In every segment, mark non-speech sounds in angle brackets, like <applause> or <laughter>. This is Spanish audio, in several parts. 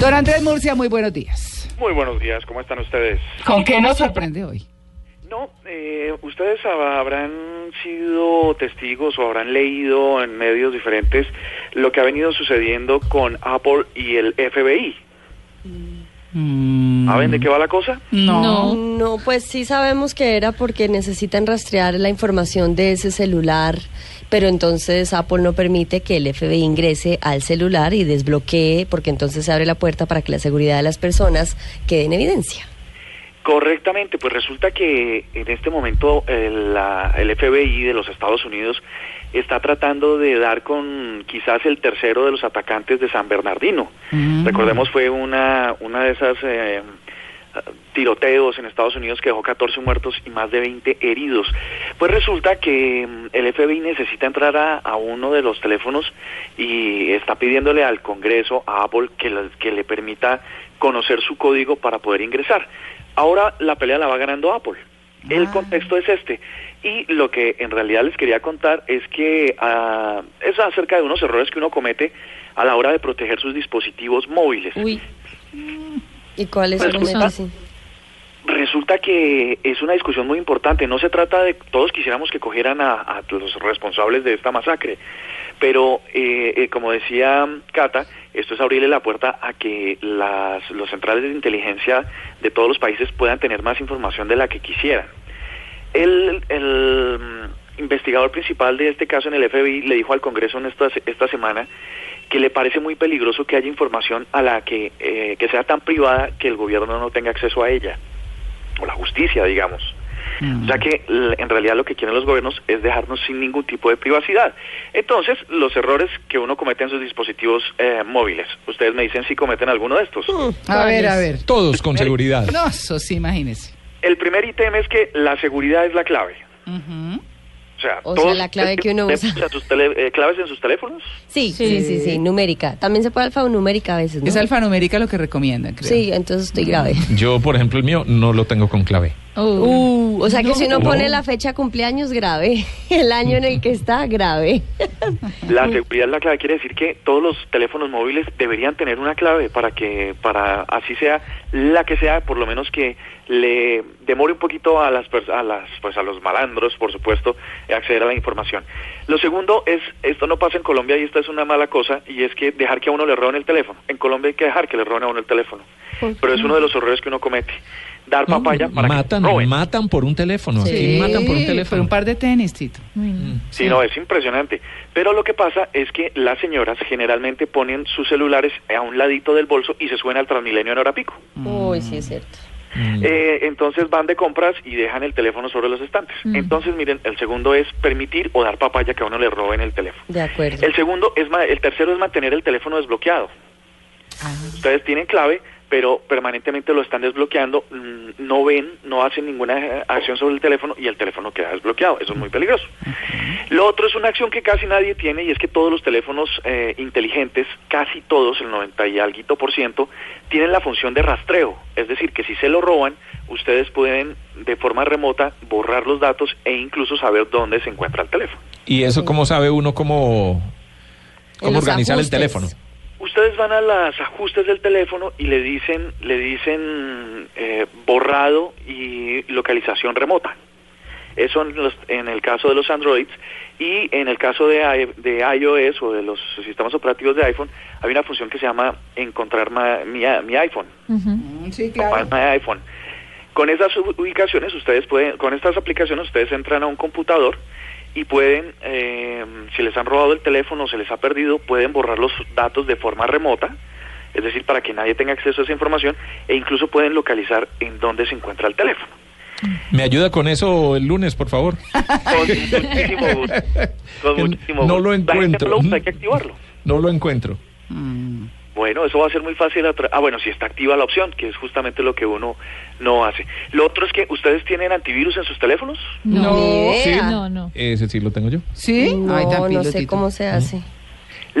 Don Andrés Murcia, muy buenos días. Muy buenos días, ¿cómo están ustedes? ¿Con qué nos sorprende hoy? No, eh, ustedes hab- habrán sido testigos o habrán leído en medios diferentes lo que ha venido sucediendo con Apple y el FBI. ¿Saben de qué va la cosa? No. No, pues sí sabemos que era porque necesitan rastrear la información de ese celular, pero entonces Apple no permite que el FBI ingrese al celular y desbloquee, porque entonces se abre la puerta para que la seguridad de las personas quede en evidencia. Correctamente, pues resulta que en este momento el, la- el FBI de los Estados Unidos está tratando de dar con quizás el tercero de los atacantes de San Bernardino. Recordemos fue una, una de esas eh, tiroteos en Estados Unidos que dejó 14 muertos y más de 20 heridos. Pues resulta que mm, el FBI necesita entrar a, a uno de los teléfonos y está pidiéndole al Congreso, a Apple, que, le- que le permita conocer su código para poder ingresar. Ahora la pelea la va ganando Apple. El contexto es este. Y lo que en realidad les quería contar es que ah, es acerca de unos errores que uno comete a la hora de proteger sus dispositivos móviles. Uy. ¿Y cuáles son Resulta-? Sí. Resulta que es una discusión muy importante. No se trata de todos quisiéramos que cogieran a, a los responsables de esta masacre, pero eh, eh, como decía Cata, esto es abrirle la puerta a que las los centrales de inteligencia de todos los países puedan tener más información de la que quisieran. El, el mm, investigador principal de este caso en el FBI le dijo al Congreso en esta, esta semana que le parece muy peligroso que haya información a la que, eh, que sea tan privada que el gobierno no tenga acceso a ella, o la justicia, digamos. O sea que en realidad lo que quieren los gobiernos es dejarnos sin ningún tipo de privacidad. Entonces, los errores que uno comete en sus dispositivos eh, móviles, ustedes me dicen si cometen alguno de estos. A ver, a ver. Todos con seguridad. No, eso sí, imagínese. El primer ítem es que la seguridad es la clave. Ujú. O sea, O sea, la clave que uno usa. sus tele- eh, claves en sus teléfonos. Sí, sí, sí, sí, numérica. También se puede alfanumérica a veces, ¿no? Es alfanumérica lo que recomiendan, creo. Sí, entonces estoy grave. Yo, por ejemplo, el mío no lo tengo con clave. Uh, Uh, o sea que si uno No. pone la fecha cumpleaños, grave. <laughs> El año en el que está, grave. La seguridad es la clave, quiere decir que todos los teléfonos móviles deberían tener una clave para que, para así sea la que sea, por lo menos que le demore un poquito a las, a las, pues a los malandros, por supuesto, acceder a la información. Lo segundo es, esto no pasa en Colombia y esta es una mala cosa, y es que dejar que a uno le roben el teléfono. En Colombia hay que dejar que le roben a uno el teléfono, pero es uno de los errores que uno comete. Dar papaya para matan, que roben. matan por un teléfono. sí, Aquí matan por un por teléfono. un par de tenis, Tito. Sí, no, es impresionante. Pero lo que pasa es que las señoras generalmente ponen sus celulares a un ladito del bolso y se suben al Transmilenio en hora pico. Uy, sí es cierto. Mm. Eh, entonces van de compras y dejan el teléfono sobre los estantes. Entonces, miren, el segundo es permitir o dar papaya que a uno le roben el teléfono. De acuerdo. El segundo es ma- el tercero es mantener el teléfono desbloqueado. Ustedes tienen clave, pero permanentemente lo están desbloqueando, mm, no ven, no hacen ninguna eh, acción sobre el teléfono y el teléfono queda desbloqueado. Eso es muy peligroso. Lo otro es una acción que casi nadie tiene y es que todos los teléfonos eh, inteligentes, casi todos, el 90 y algo por ciento, tienen la función de rastreo. Es decir, que si se lo roban, ustedes pueden de forma remota borrar los datos e incluso saber dónde se encuentra el teléfono. ¿Y eso cómo sabe uno cómo, cómo organizar ajustes. el teléfono? Ustedes van a los ajustes del teléfono y le dicen, le dicen eh, borrado y localización remota. Eso en, los- en el caso de los Androids y en el caso de, de iOS o de los sistemas operativos de iPhone hay una función que se llama encontrar ma- mi, mi iPhone. Mm, Sí, Find my iPhone. Con esas ubicaciones ustedes pueden, con estas aplicaciones ustedes entran a un computador y pueden, eh, si les han robado el teléfono o se les ha perdido, pueden borrar los datos de forma remota, es decir, para que nadie tenga acceso a esa información e incluso pueden localizar en dónde se encuentra el teléfono. ¿Me ayuda con eso el lunes, por favor? Con muchísimo gusto. <laughs> Con muchísimo no gusto. encuentro. no lo usa, hay que activarlo. No lo encuentro. Mm. Bueno, eso va a ser muy fácil. Ah, bueno, si está activa la opción, que es justamente lo que uno no hace. Lo otro es que ustedes tienen antivirus en sus teléfonos. No. Ni Sí. No, no. Ese sí lo tengo yo. ¿Sí? No, Ay, no sé cómo se hace.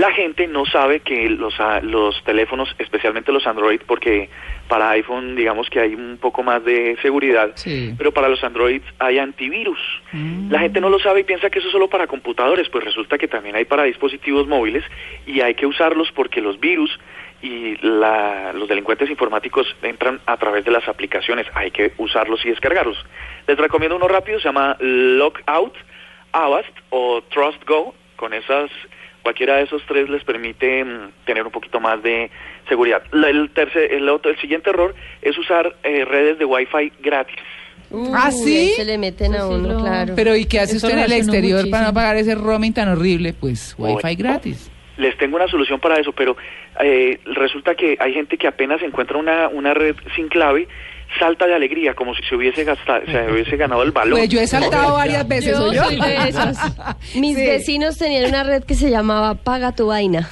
La gente no sabe que los, ah, los teléfonos, especialmente los Android, porque para iPhone digamos que hay un poco más de seguridad, Sí. pero para los Android hay antivirus. La gente no lo sabe y piensa que eso es solo para computadores, pues resulta que también hay para dispositivos móviles y hay que usarlos porque los virus y la- los delincuentes informáticos entran a través de las aplicaciones, hay que usarlos y descargarlos. Les recomiendo uno rápido, se llama Lockout, Avast o Trust Go, con esas cualquiera de esos tres les permite mm, tener un poquito más de seguridad. La- El, tercer, el, otro, el siguiente error es usar eh, redes de Wi-Fi gratis. ¿Ah, sí? Se le meten a sí uno, claro. Pero ¿y qué hace Eso usted en el exterior para no pagar ese roaming tan horrible? Pues wifi Bueno. gratis. Les tengo una solución para eso, pero eh, resulta que hay gente que apenas encuentra una, una red sin clave, salta de alegría, como si se hubiese, gastado, se hubiese ganado el balón. Pues yo he saltado varias veces, Yo ¿soy yo? soy de esas. <laughs> Mis Sí. vecinos tenían una red que se llamaba Paga tu vaina.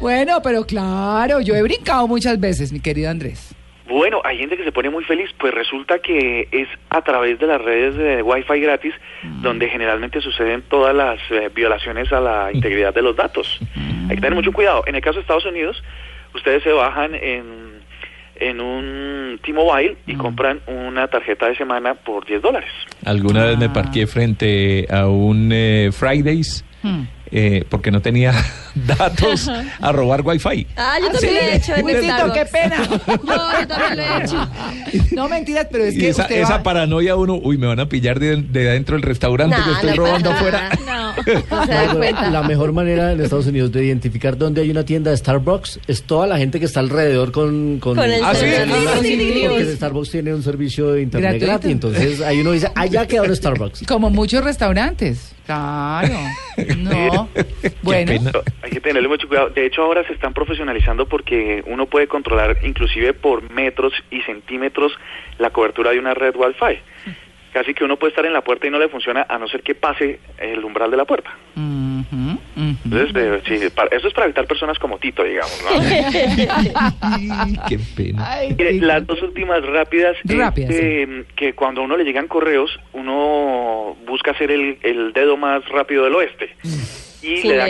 Bueno, pero claro, yo he brincado muchas veces, mi querido Andrés. Bueno, hay gente que se pone muy feliz, pues resulta que es a través de las redes de Wi-Fi gratis donde generalmente suceden todas las eh, violaciones a la integridad de los datos. Hay que tener mucho cuidado. En el caso de Estados Unidos, ustedes se bajan en, en un T-Mobile y compran una tarjeta de semana por 10 dólares. Alguna vez me Ah. parqué frente a un eh, Fridays Hmm. eh, porque no tenía <laughs> datos a robar wifi. Ah, yo también lo he hecho en qué pena. <laughs> No, yo también lo he hecho. <laughs> No, mentiras, pero es y que esa, usted esa va- paranoia uno, uy, me van a pillar de, de adentro del restaurante que estoy no robando afuera. No. <laughs> No la mejor manera en Estados Unidos de identificar dónde hay una tienda de Starbucks es toda la gente que está alrededor con, con, Con el Ah, ¿sí? celular. Sí, porque Starbucks tiene un servicio de internet Gratuito. gratis. Entonces ahí uno dice, allá quedó Starbucks. <laughs> Como muchos restaurantes. Claro. <laughs> No. Bueno. Hay que tenerle mucho cuidado. De hecho, ahora se están profesionalizando porque uno puede controlar inclusive por metros y centímetros la cobertura de una red Wi-Fi. Casi que uno puede estar en la puerta y no le funciona a no ser que pase el umbral de la puerta. Entonces, eh, sí, para- eso es para evitar personas como Tito, digamos. ¿no? <laughs> Qué pena. Ay, las dos últimas rápidas, es, Rápidas, sí. eh, que cuando a uno le llegan correos, uno busca hacer el, el dedo más rápido del oeste. Y Sin le da.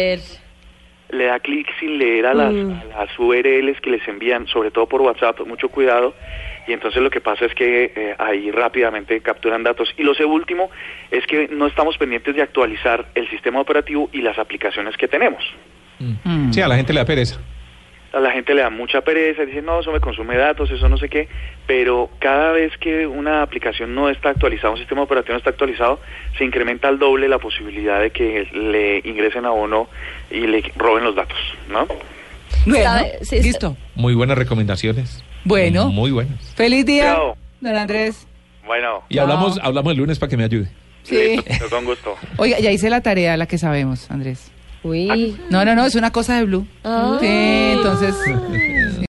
Le da clic sin leer a las, Mm. a las URLs que les envían, sobre todo por WhatsApp, mucho cuidado. Y entonces lo que pasa es que eh, ahí rápidamente capturan datos. Y lo sé último es que no estamos pendientes de actualizar el sistema operativo y las aplicaciones que tenemos. Mm. Sí, a la gente le da pereza. A la gente le da mucha pereza, dice, no, eso me consume datos, eso no sé qué, pero cada vez que una aplicación no está actualizada, un sistema operativo no está actualizado, se incrementa al doble la posibilidad de que le ingresen a uno y le roben los datos, ¿no? Listo. Muy buenas recomendaciones. Bueno. Muy buenas. Feliz día, Chao. don Andrés. Bueno, Y Chao. hablamos, hablamos el lunes para que me ayude. Sí. listo, con gusto. Oiga, ya hice la tarea, la que sabemos, Andrés. Uy. No, no, no, es una cosa de Blue. Ah. Sí, entonces